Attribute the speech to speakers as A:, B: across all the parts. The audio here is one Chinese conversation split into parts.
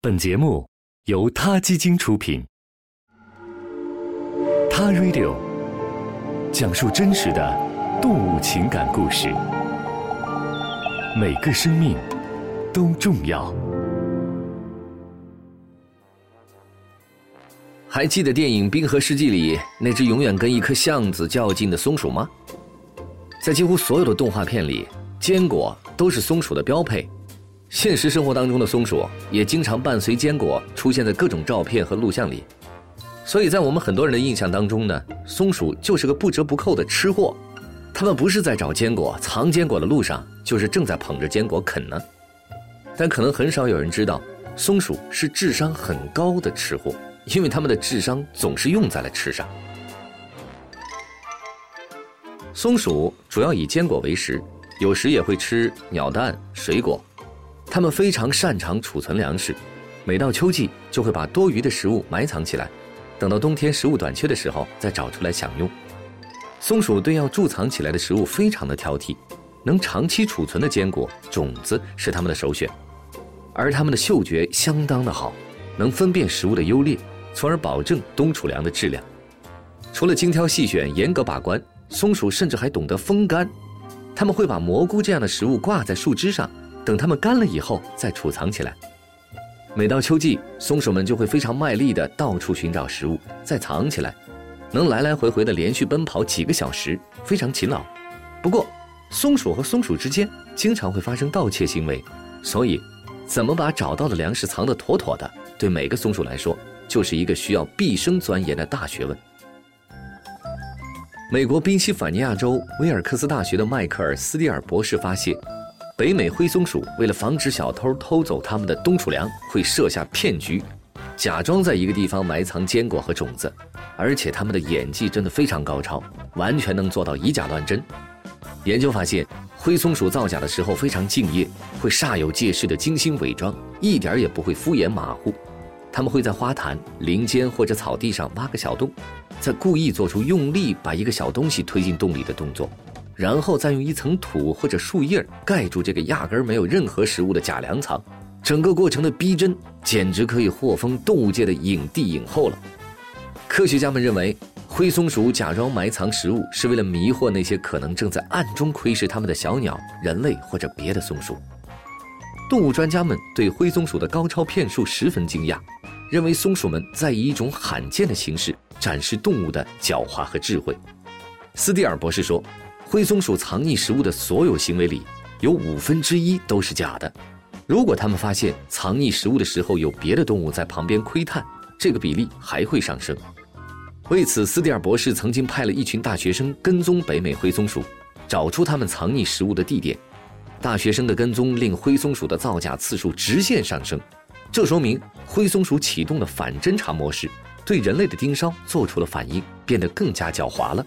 A: 本节目由他基金出品，《他 Radio》讲述真实的动物情感故事，每个生命都重要。
B: 还记得电影《冰河世纪》里那只永远跟一颗橡子较劲的松鼠吗？在几乎所有的动画片里，坚果都是松鼠的标配。现实生活当中的松鼠也经常伴随坚果出现在各种照片和录像里，所以在我们很多人的印象当中呢，松鼠就是个不折不扣的吃货。它们不是在找坚果、藏坚果的路上，就是正在捧着坚果啃呢。但可能很少有人知道，松鼠是智商很高的吃货，因为它们的智商总是用在了吃上。松鼠主要以坚果为食，有时也会吃鸟蛋、水果。它们非常擅长储存粮食，每到秋季就会把多余的食物埋藏起来，等到冬天食物短缺的时候再找出来享用。松鼠对要贮藏起来的食物非常的挑剔，能长期储存的坚果种子是它们的首选，而它们的嗅觉相当的好，能分辨食物的优劣，从而保证冬储粮的质量。除了精挑细选、严格把关，松鼠甚至还懂得风干，它们会把蘑菇这样的食物挂在树枝上。等它们干了以后再储藏起来。每到秋季，松鼠们就会非常卖力地到处寻找食物，再藏起来，能来来回回地连续奔跑几个小时，非常勤劳。不过，松鼠和松鼠之间经常会发生盗窃行为，所以，怎么把找到的粮食藏得妥妥的，对每个松鼠来说就是一个需要毕生钻研的大学问。美国宾夕法尼亚州威尔克斯大学的迈克尔斯蒂尔博士发现。北美灰松鼠为了防止小偷偷走它们的冬储粮，会设下骗局，假装在一个地方埋藏坚果和种子，而且它们的演技真的非常高超，完全能做到以假乱真。研究发现，灰松鼠造假的时候非常敬业，会煞有介事的精心伪装，一点也不会敷衍马虎。他们会在花坛、林间或者草地上挖个小洞，再故意做出用力把一个小东西推进洞里的动作。然后再用一层土或者树叶盖住这个压根儿没有任何食物的假粮仓，整个过程的逼真简直可以获封动物界的影帝影后了。科学家们认为，灰松鼠假装埋藏食物是为了迷惑那些可能正在暗中窥视它们的小鸟、人类或者别的松鼠。动物专家们对灰松鼠的高超骗术十分惊讶，认为松鼠们在以一种罕见的形式展示动物的狡猾和智慧。斯蒂尔博士说。灰松鼠藏匿食物的所有行为里，有五分之一都是假的。如果他们发现藏匿食物的时候有别的动物在旁边窥探，这个比例还会上升。为此，斯蒂尔博士曾经派了一群大学生跟踪北美灰松鼠，找出他们藏匿食物的地点。大学生的跟踪令灰松鼠的造假次数直线上升，这说明灰松鼠启动了反侦查模式，对人类的盯梢做出了反应，变得更加狡猾了。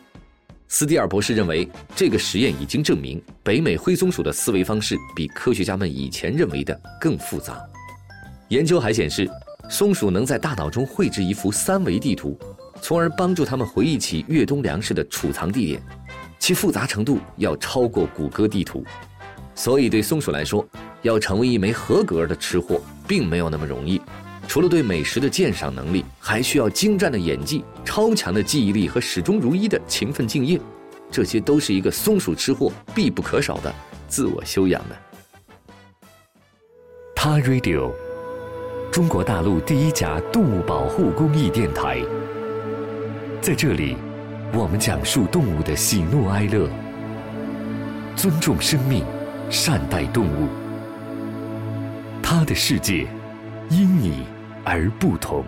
B: 斯蒂尔博士认为，这个实验已经证明，北美灰松鼠的思维方式比科学家们以前认为的更复杂。研究还显示，松鼠能在大脑中绘制一幅三维地图，从而帮助它们回忆起越冬粮食的储藏地点，其复杂程度要超过谷歌地图。所以，对松鼠来说，要成为一枚合格的吃货，并没有那么容易。除了对美食的鉴赏能力，还需要精湛的演技、超强的记忆力和始终如一的勤奋敬业，这些都是一个松鼠吃货必不可少的自我修养呢。
A: 他 Radio，中国大陆第一家动物保护公益电台，在这里，我们讲述动物的喜怒哀乐，尊重生命，善待动物，他的世界，因你。而不同。